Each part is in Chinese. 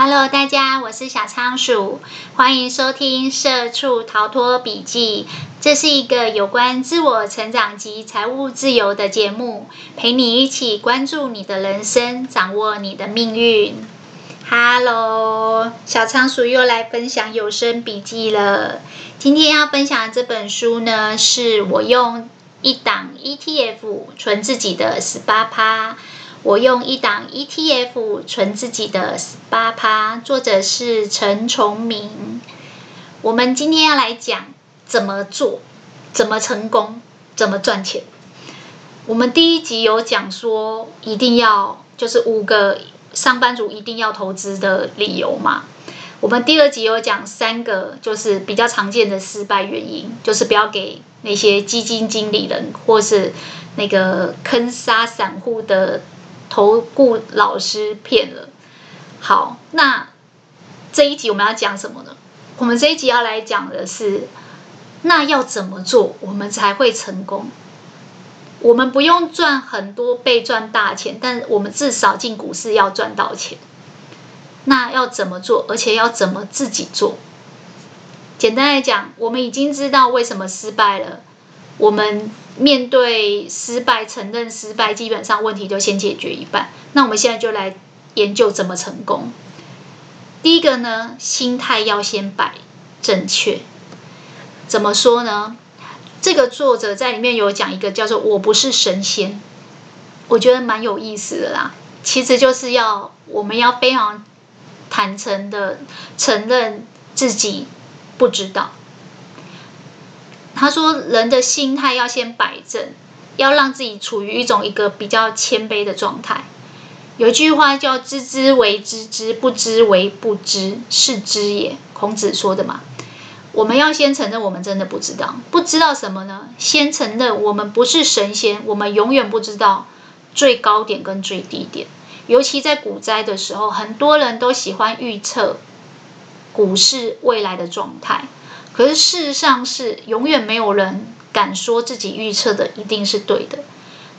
Hello，大家，我是小仓鼠，欢迎收听《社畜逃脱笔记》。这是一个有关自我成长及财务自由的节目，陪你一起关注你的人生，掌握你的命运。Hello，小仓鼠又来分享有声笔记了。今天要分享的这本书呢，是我用一档 ETF 存自己的十八趴。我用一档 ETF 存自己的十八趴，作者是陈崇明。我们今天要来讲怎么做，怎么成功，怎么赚钱。我们第一集有讲说，一定要就是五个上班族一定要投资的理由嘛。我们第二集有讲三个，就是比较常见的失败原因，就是不要给那些基金经理人或是那个坑杀散户的。投顾老师骗了。好，那这一集我们要讲什么呢？我们这一集要来讲的是，那要怎么做我们才会成功？我们不用赚很多倍赚大钱，但我们至少进股市要赚到钱。那要怎么做？而且要怎么自己做？简单来讲，我们已经知道为什么失败了。我们面对失败，承认失败，基本上问题就先解决一半。那我们现在就来研究怎么成功。第一个呢，心态要先摆正确。怎么说呢？这个作者在里面有讲一个叫做“我不是神仙”，我觉得蛮有意思的啦。其实就是要我们要非常坦诚的承认自己不知道。他说：“人的心态要先摆正，要让自己处于一种一个比较谦卑的状态。有一句话叫‘知之为知之，不知为不知，是知也’，孔子说的嘛。我们要先承认我们真的不知道，不知道什么呢？先承认我们不是神仙，我们永远不知道最高点跟最低点。尤其在股灾的时候，很多人都喜欢预测股市未来的状态。”可是事实上是永远没有人敢说自己预测的一定是对的。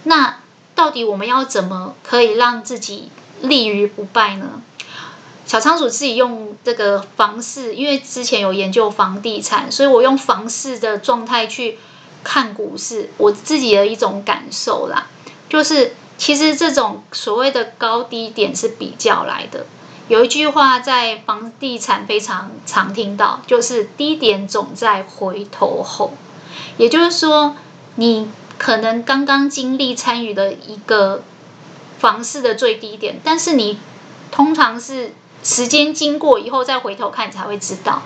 那到底我们要怎么可以让自己立于不败呢？小仓鼠自己用这个房市，因为之前有研究房地产，所以我用房市的状态去看股市，我自己的一种感受啦，就是其实这种所谓的高低点是比较来的。有一句话在房地产非常常听到，就是低点总在回头后。也就是说，你可能刚刚经历参与的一个房市的最低点，但是你通常是时间经过以后再回头看，你才会知道。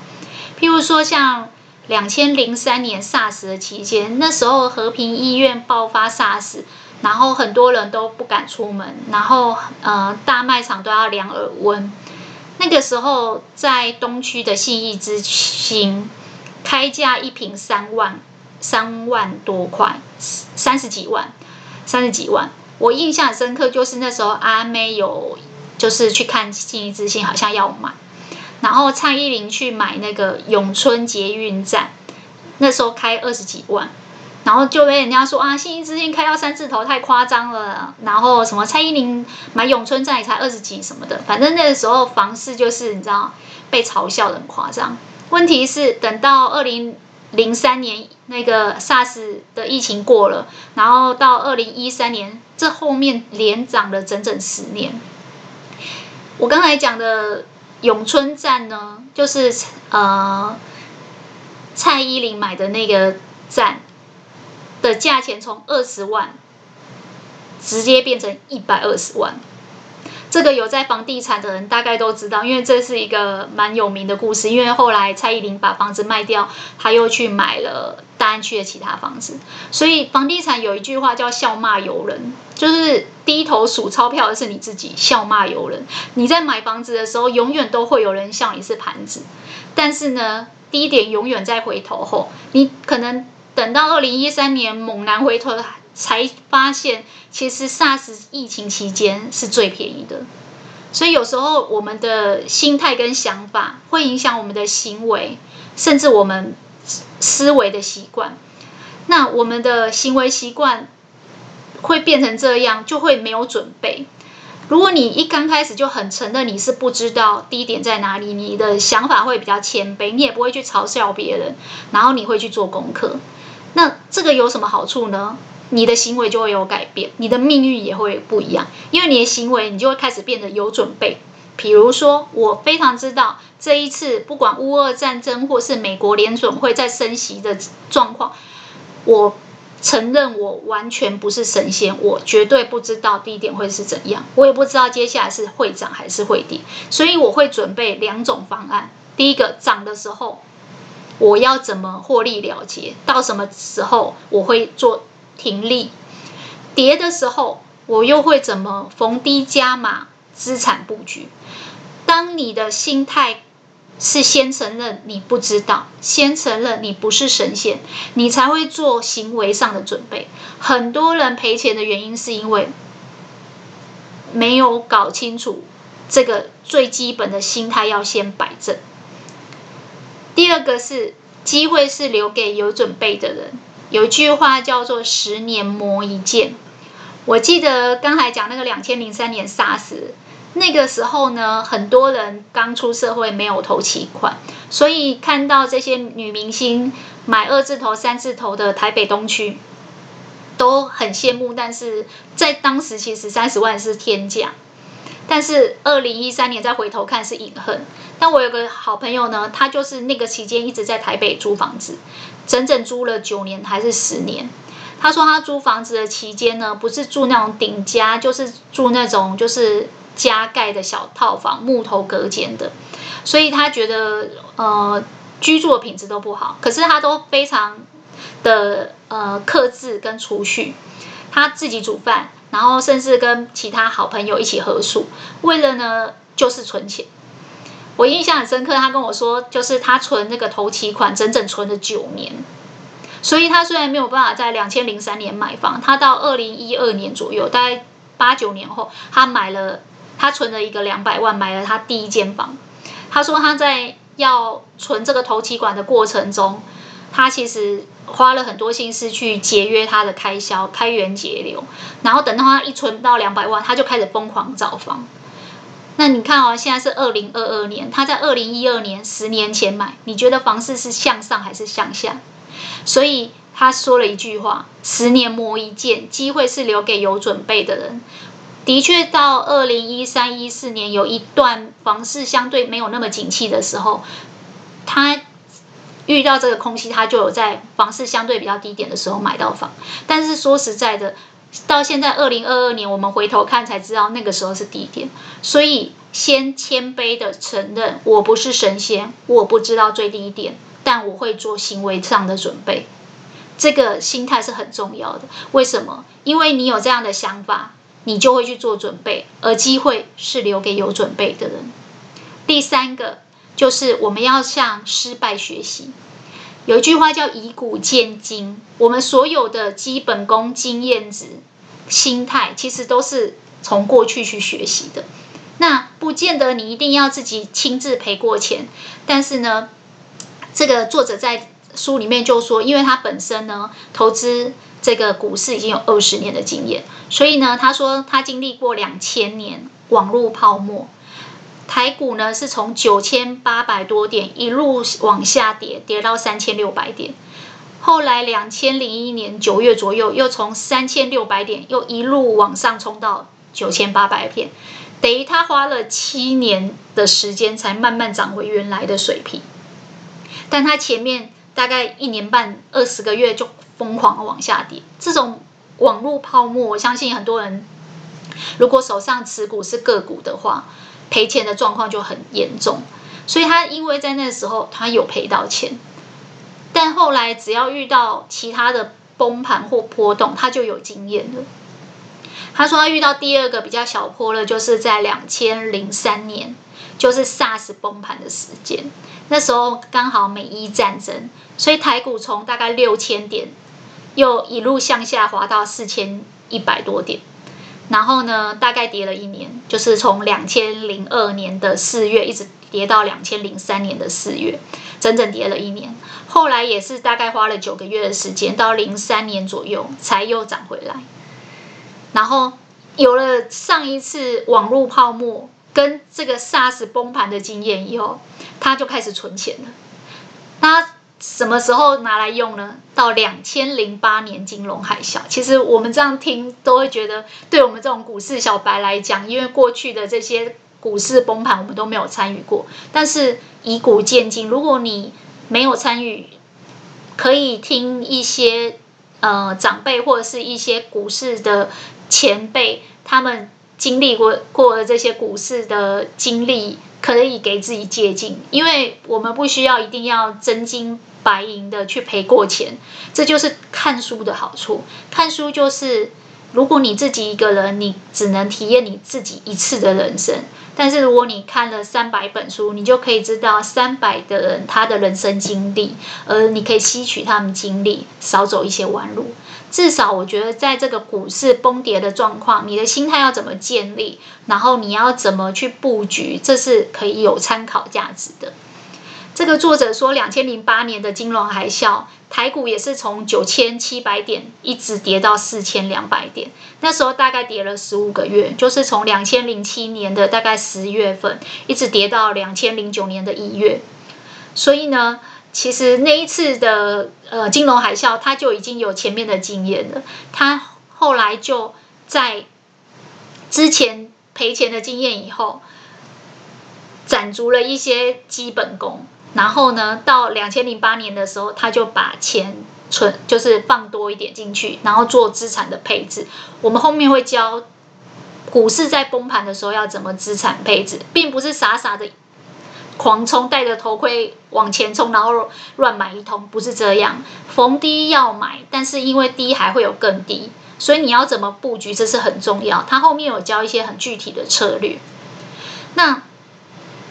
譬如说，像两千零三年 SARS 的期间，那时候和平医院爆发 SARS。然后很多人都不敢出门，然后呃大卖场都要量耳温。那个时候在东区的信义之星，开价一瓶三万，三万多块，三十几万，三十几万。我印象深刻，就是那时候阿妹有就是去看信义之星，好像要买，然后蔡依林去买那个永春捷运站，那时候开二十几万。然后就被人家说啊，信义之星开到三字头太夸张了。然后什么蔡依林买永春站也才二十几什么的，反正那个时候房市就是你知道被嘲笑的很夸张。问题是等到二零零三年那个 SARS 的疫情过了，然后到二零一三年，这后面连涨了整整十年。我刚才讲的永春站呢，就是呃蔡依林买的那个站。的价钱从二十万直接变成一百二十万，这个有在房地产的人大概都知道，因为这是一个蛮有名的故事。因为后来蔡依林把房子卖掉，他又去买了大安区的其他房子，所以房地产有一句话叫“笑骂由人”，就是低头数钞票的是你自己，笑骂由人。你在买房子的时候，永远都会有人笑你是盘子，但是呢，低点永远在回头后，你可能。等到二零一三年猛然回头，才发现其实 SARS 疫情期间是最便宜的。所以有时候我们的心态跟想法会影响我们的行为，甚至我们思维的习惯。那我们的行为习惯会变成这样，就会没有准备。如果你一刚开始就很承认你是不知道低点在哪里，你的想法会比较谦卑，你也不会去嘲笑别人，然后你会去做功课。那这个有什么好处呢？你的行为就会有改变，你的命运也会不一样，因为你的行为你就会开始变得有准备。比如说，我非常知道这一次不管乌俄战争或是美国联准会在升息的状况，我。承认我完全不是神仙，我绝对不知道低点会是怎样，我也不知道接下来是会涨还是会跌，所以我会准备两种方案。第一个，涨的时候我要怎么获利了结，到什么时候我会做停利；跌的时候我又会怎么逢低加码资产布局。当你的心态。是先承认你不知道，先承认你不是神仙，你才会做行为上的准备。很多人赔钱的原因是因为没有搞清楚这个最基本的心态要先摆正。第二个是机会是留给有准备的人，有一句话叫做“十年磨一剑”。我记得刚才讲那个两千零三年 SARS。那个时候呢，很多人刚出社会，没有头期款，所以看到这些女明星买二字头、三字头的台北东区，都很羡慕。但是在当时，其实三十万是天价。但是二零一三年再回头看是隐恨。但我有个好朋友呢，他就是那个期间一直在台北租房子，整整租了九年还是十年。他说他租房子的期间呢，不是住那种顶家，就是住那种就是。加盖的小套房，木头隔间的，所以他觉得呃居住的品质都不好，可是他都非常的呃克制跟储蓄，他自己煮饭，然后甚至跟其他好朋友一起合宿，为了呢就是存钱。我印象很深刻，他跟我说，就是他存那个头期款，整整存了九年，所以他虽然没有办法在两千零三年买房，他到二零一二年左右，大概八九年后，他买了。他存了一个两百万，买了他第一间房。他说他在要存这个头期款的过程中，他其实花了很多心思去节约他的开销，开源节流。然后等到他一存到两百万，他就开始疯狂找房。那你看哦，现在是二零二二年，他在二零一二年十年前买，你觉得房市是向上还是向下？所以他说了一句话：“十年磨一剑，机会是留给有准备的人。”的确，到二零一三、一四年有一段房市相对没有那么景气的时候，他遇到这个空隙，他就有在房市相对比较低点的时候买到房。但是说实在的，到现在二零二二年，我们回头看才知道那个时候是低点。所以，先谦卑的承认我不是神仙，我不知道最低点，但我会做行为上的准备。这个心态是很重要的。为什么？因为你有这样的想法。你就会去做准备，而机会是留给有准备的人。第三个就是我们要向失败学习。有一句话叫以古鉴今，我们所有的基本功、经验值、心态，其实都是从过去去学习的。那不见得你一定要自己亲自赔过钱，但是呢，这个作者在书里面就说，因为他本身呢投资。这个股市已经有二十年的经验，所以呢，他说他经历过两千年网络泡沫，台股呢是从九千八百多点一路往下跌，跌到三千六百点，后来两千零一年九月左右又从三千六百点又一路往上冲到九千八百点，等于他花了七年的时间才慢慢涨回原来的水平，但他前面大概一年半二十个月就。疯狂往下跌，这种网络泡沫，我相信很多人如果手上持股是个股的话，赔钱的状况就很严重。所以他因为在那时候他有赔到钱，但后来只要遇到其他的崩盘或波动，他就有经验了。他说他遇到第二个比较小波了，就是在两千零三年，就是 SARS 崩盘的时间，那时候刚好美伊战争，所以台股从大概六千点。又一路向下滑到四千一百多点，然后呢，大概跌了一年，就是从两千零二年的四月一直跌到两千零三年的四月，整整跌了一年。后来也是大概花了九个月的时间，到零三年左右才又涨回来。然后有了上一次网络泡沫跟这个 SARS 崩盘的经验以后，他就开始存钱了。他什么时候拿来用呢？到两千零八年金融海啸。其实我们这样听都会觉得，对我们这种股市小白来讲，因为过去的这些股市崩盘我们都没有参与过。但是以古鉴今，如果你没有参与，可以听一些呃长辈或者是一些股市的。前辈他们经历过过的这些股市的经历，可以给自己借鉴，因为我们不需要一定要真金白银的去赔过钱，这就是看书的好处。看书就是，如果你自己一个人，你只能体验你自己一次的人生。但是如果你看了三百本书，你就可以知道三百个人他的人生经历，而你可以吸取他们经历，少走一些弯路。至少我觉得，在这个股市崩跌的状况，你的心态要怎么建立，然后你要怎么去布局，这是可以有参考价值的。这个作者说，两千零八年的金融海啸，台股也是从九千七百点一直跌到四千两百点，那时候大概跌了十五个月，就是从两千零七年的大概十月份，一直跌到两千零九年的一月。所以呢，其实那一次的呃金融海啸，他就已经有前面的经验了，他后来就在之前赔钱的经验以后，攒足了一些基本功。然后呢，到两千零八年的时候，他就把钱存，就是放多一点进去，然后做资产的配置。我们后面会教股市在崩盘的时候要怎么资产配置，并不是傻傻的狂冲，戴着头盔往前冲，然后乱买一通，不是这样。逢低要买，但是因为低还会有更低，所以你要怎么布局，这是很重要。他后面有教一些很具体的策略。那。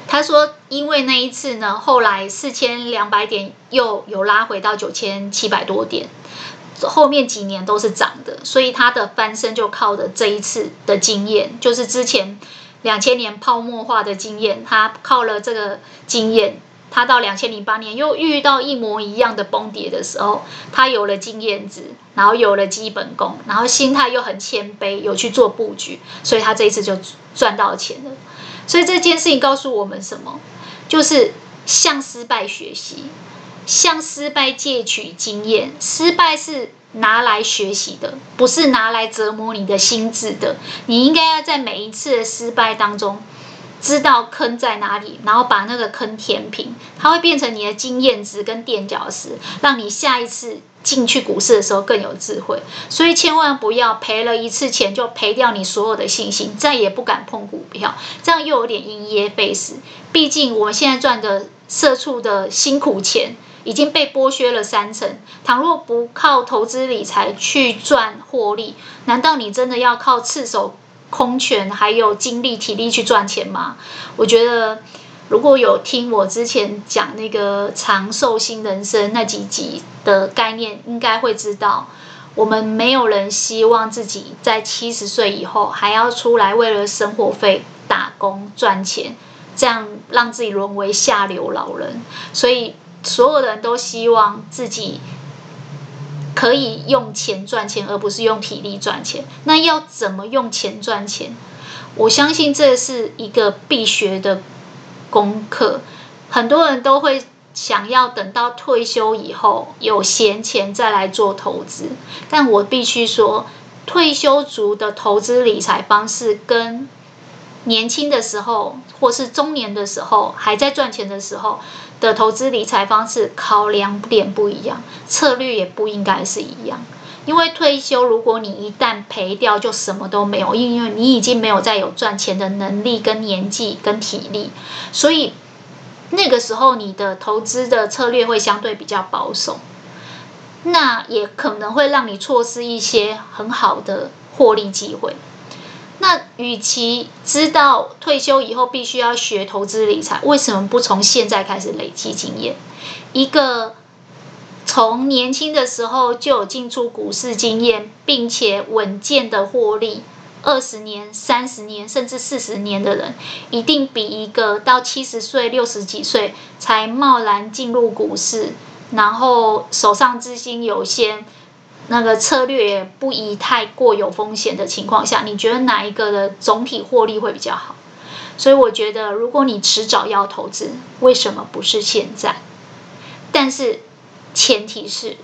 他说：“因为那一次呢，后来四千两百点又有拉回到九千七百多点，后面几年都是涨的，所以他的翻身就靠着这一次的经验，就是之前两千年泡沫化的经验，他靠了这个经验，他到两千零八年又遇到一模一样的崩跌的时候，他有了经验值，然后有了基本功，然后心态又很谦卑，有去做布局，所以他这一次就赚到钱了。”所以这件事情告诉我们什么？就是向失败学习，向失败借取经验。失败是拿来学习的，不是拿来折磨你的心智的。你应该要在每一次的失败当中，知道坑在哪里，然后把那个坑填平，它会变成你的经验值跟垫脚石，让你下一次。进去股市的时候更有智慧，所以千万不要赔了一次钱就赔掉你所有的信心，再也不敢碰股票，这样又有点因噎废食。毕竟我们现在赚的社畜的辛苦钱已经被剥削了三成，倘若不靠投资理财去赚获利，难道你真的要靠赤手空拳还有精力体力去赚钱吗？我觉得。如果有听我之前讲那个长寿新人生那几集的概念，应该会知道，我们没有人希望自己在七十岁以后还要出来为了生活费打工赚钱，这样让自己沦为下流老人。所以所有人都希望自己可以用钱赚钱，而不是用体力赚钱。那要怎么用钱赚钱？我相信这是一个必学的。功课，很多人都会想要等到退休以后有闲钱再来做投资，但我必须说，退休族的投资理财方式跟年轻的时候或是中年的时候还在赚钱的时候的投资理财方式考量点不一样，策略也不应该是一样。因为退休，如果你一旦赔掉，就什么都没有，因为你已经没有再有赚钱的能力、跟年纪、跟体力，所以那个时候你的投资的策略会相对比较保守，那也可能会让你错失一些很好的获利机会。那与其知道退休以后必须要学投资理财，为什么不从现在开始累积经验？一个。从年轻的时候就有进出股市经验，并且稳健的获利，二十年、三十年甚至四十年的人，一定比一个到七十岁、六十几岁才贸然进入股市，然后手上资金有限，那个策略也不宜太过有风险的情况下，你觉得哪一个的总体获利会比较好？所以我觉得，如果你迟早要投资，为什么不是现在？但是前提是，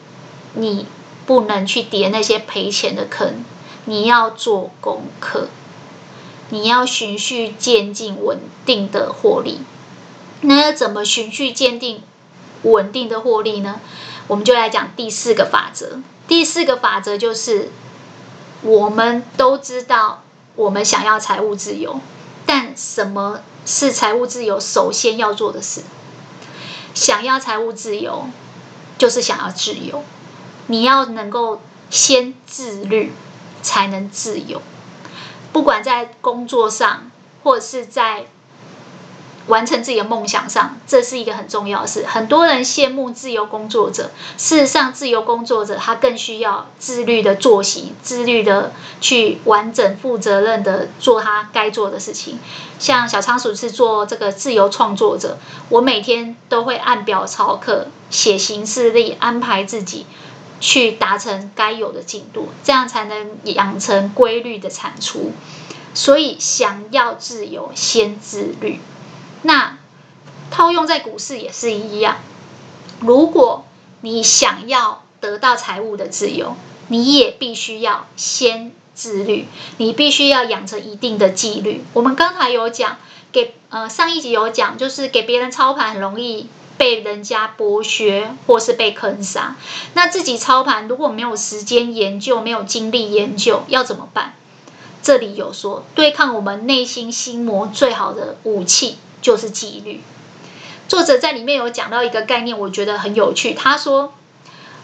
你不能去跌那些赔钱的坑，你要做功课，你要循序渐进、稳定的获利。那要怎么循序渐进、稳定的获利呢？我们就来讲第四个法则。第四个法则就是，我们都知道，我们想要财务自由，但什么是财务自由？首先要做的事，想要财务自由，就是想要自由。你要能够先自律，才能自由。不管在工作上，或者是在完成自己的梦想上，这是一个很重要的事。很多人羡慕自由工作者，事实上，自由工作者他更需要自律的作息，自律的去完整、负责任的做他该做的事情。像小仓鼠是做这个自由创作者，我每天都会按表操课，写行事历，安排自己去达成该有的进度，这样才能养成规律的产出。所以，想要自由，先自律。那套用在股市也是一样，如果你想要得到财务的自由，你也必须要先自律，你必须要养成一定的纪律。我们刚才有讲，给呃上一集有讲，就是给别人操盘很容易被人家剥削或是被坑杀。那自己操盘如果没有时间研究，没有精力研究，要怎么办？这里有说，对抗我们内心心魔最好的武器。就是纪律。作者在里面有讲到一个概念，我觉得很有趣。他说，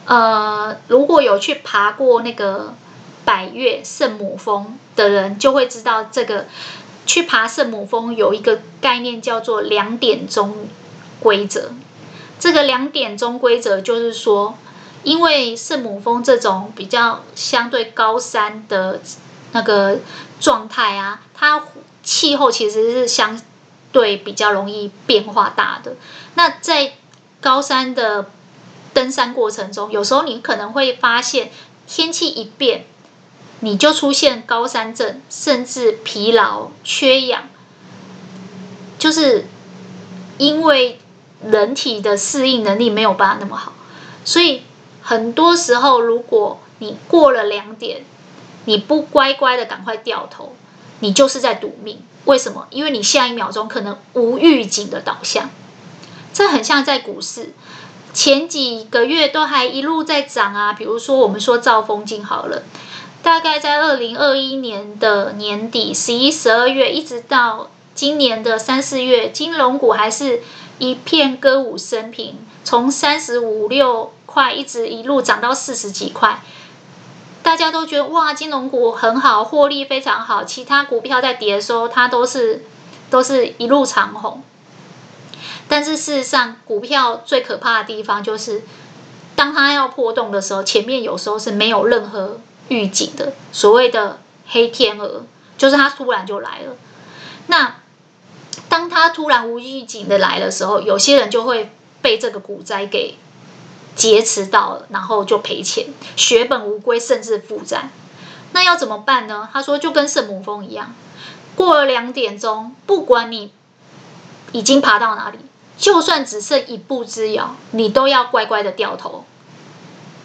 呃，如果有去爬过那个百岳圣母峰的人，就会知道这个去爬圣母峰有一个概念叫做两点钟规则。这个两点钟规则就是说，因为圣母峰这种比较相对高山的那个状态啊，它气候其实是相。对，比较容易变化大的。那在高山的登山过程中，有时候你可能会发现天气一变，你就出现高山症，甚至疲劳、缺氧，就是因为人体的适应能力没有办法那么好。所以很多时候，如果你过了两点，你不乖乖的赶快掉头，你就是在赌命。为什么？因为你下一秒钟可能无预警的倒向，这很像在股市前几个月都还一路在涨啊。比如说，我们说兆丰金好了，大概在二零二一年的年底十一、十二月，一直到今年的三四月，金融股还是一片歌舞升平，从三十五六块一直一路涨到四十几块。大家都觉得哇，金融股很好，获利非常好。其他股票在跌的时候，它都是都是一路长红。但是事实上，股票最可怕的地方就是，当它要破洞的时候，前面有时候是没有任何预警的。所谓的黑天鹅，就是它突然就来了。那当它突然无预警的来的时候，有些人就会被这个股灾给。劫持到了，然后就赔钱，血本无归，甚至负债。那要怎么办呢？他说就跟圣母峰一样，过了两点钟，不管你已经爬到哪里，就算只剩一步之遥，你都要乖乖的掉头。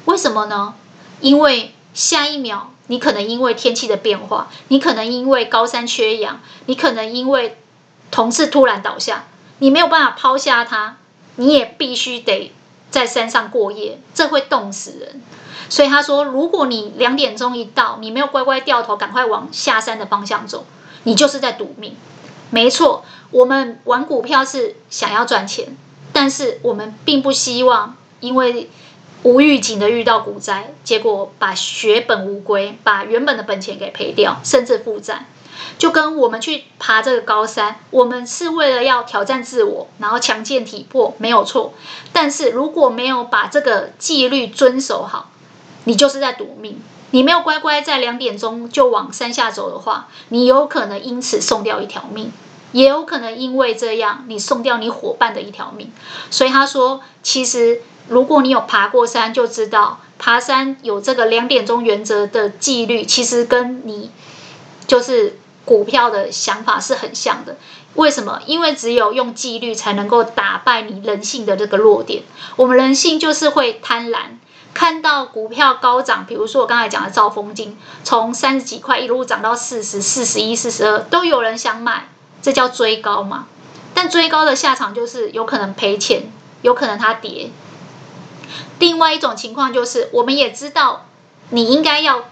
为什么呢？因为下一秒你可能因为天气的变化，你可能因为高山缺氧，你可能因为同事突然倒下，你没有办法抛下他，你也必须得。在山上过夜，这会冻死人。所以他说，如果你两点钟一到，你没有乖乖掉头，赶快往下山的方向走，你就是在赌命。没错，我们玩股票是想要赚钱，但是我们并不希望因为无预警的遇到股灾，结果把血本无归，把原本的本钱给赔掉，甚至负债。就跟我们去爬这个高山，我们是为了要挑战自我，然后强健体魄，没有错。但是如果没有把这个纪律遵守好，你就是在赌命。你没有乖乖在两点钟就往山下走的话，你有可能因此送掉一条命，也有可能因为这样你送掉你伙伴的一条命。所以他说，其实如果你有爬过山，就知道爬山有这个两点钟原则的纪律，其实跟你就是股票的想法是很像的。为什么？因为只有用纪律才能够打败你人性的这个弱点。我们人性就是会贪婪，看到股票高涨，比如说我刚才讲的兆丰金，从三十几块一路涨到四十、四十一、四十二，都有人想买，这叫追高嘛？但追高的下场就是有可能赔钱，有可能它跌。另外一种情况就是，我们也知道你应该要，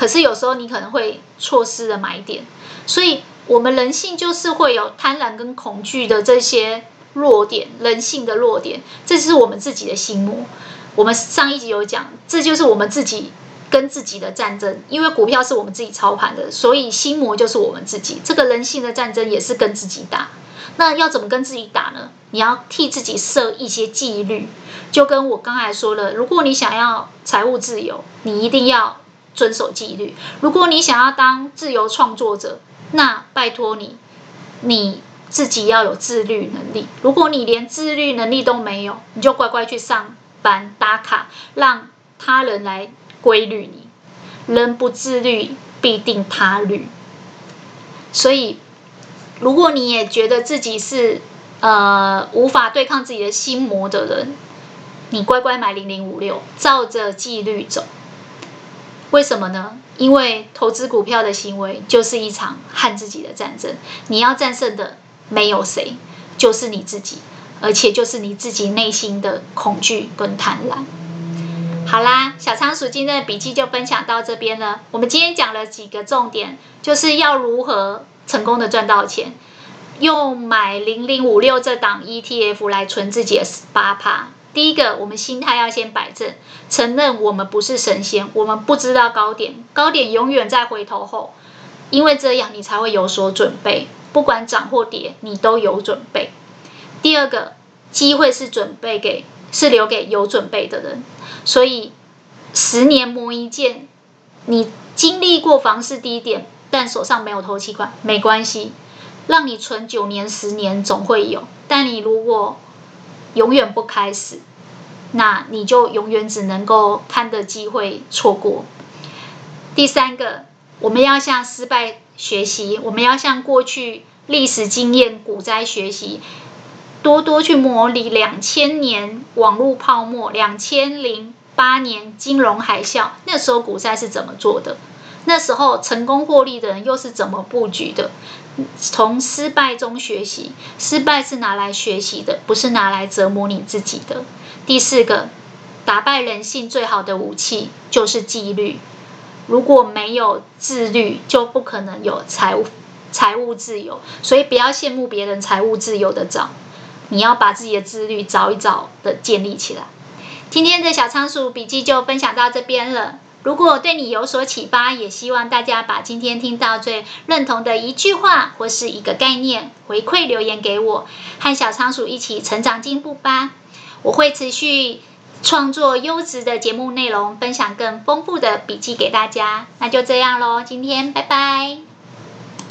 可是有时候你可能会错失了买点，所以。我们人性就是会有贪婪跟恐惧的这些弱点，人性的弱点，这是我们自己的心魔。我们上一集有讲，这就是我们自己跟自己的战争。因为股票是我们自己操盘的，所以心魔就是我们自己。这个人性的战争也是跟自己打。那要怎么跟自己打呢？你要替自己设一些纪律，就跟我刚才说了，如果你想要财务自由，你一定要遵守纪律。如果你想要当自由创作者，那拜托你，你自己要有自律能力。如果你连自律能力都没有，你就乖乖去上班打卡，让他人来规律你。人不自律，必定他律。所以，如果你也觉得自己是呃无法对抗自己的心魔的人，你乖乖买零零五六，照着纪律走。为什么呢？因为投资股票的行为就是一场和自己的战争，你要战胜的没有谁，就是你自己，而且就是你自己内心的恐惧跟贪婪。好啦，小仓鼠今天的笔记就分享到这边了。我们今天讲了几个重点，就是要如何成功的赚到钱，用买零零五六这档 ETF 来存自己的八趴。第一个，我们心态要先摆正，承认我们不是神仙，我们不知道高点，高点永远在回头后，因为这样你才会有所准备，不管涨或跌，你都有准备。第二个，机会是准备给，是留给有准备的人，所以十年磨一剑，你经历过房市低点，但手上没有头期款，没关系，让你存九年、十年总会有，但你如果永远不开始，那你就永远只能够看的机会错过。第三个，我们要向失败学习，我们要向过去历史经验股灾学习，多多去模拟两千年网络泡沫、两千零八年金融海啸，那时候股灾是怎么做的？那时候成功获利的人又是怎么布局的？从失败中学习，失败是拿来学习的，不是拿来折磨你自己的。第四个，打败人性最好的武器就是纪律。如果没有自律，就不可能有财务财务自由。所以不要羡慕别人财务自由的早，你要把自己的自律早一早的建立起来。今天的小仓鼠笔记就分享到这边了。如果对你有所启发，也希望大家把今天听到最认同的一句话或是一个概念回馈留言给我，和小仓鼠一起成长进步吧。我会持续创作优质的节目内容，分享更丰富的笔记给大家。那就这样喽，今天拜拜。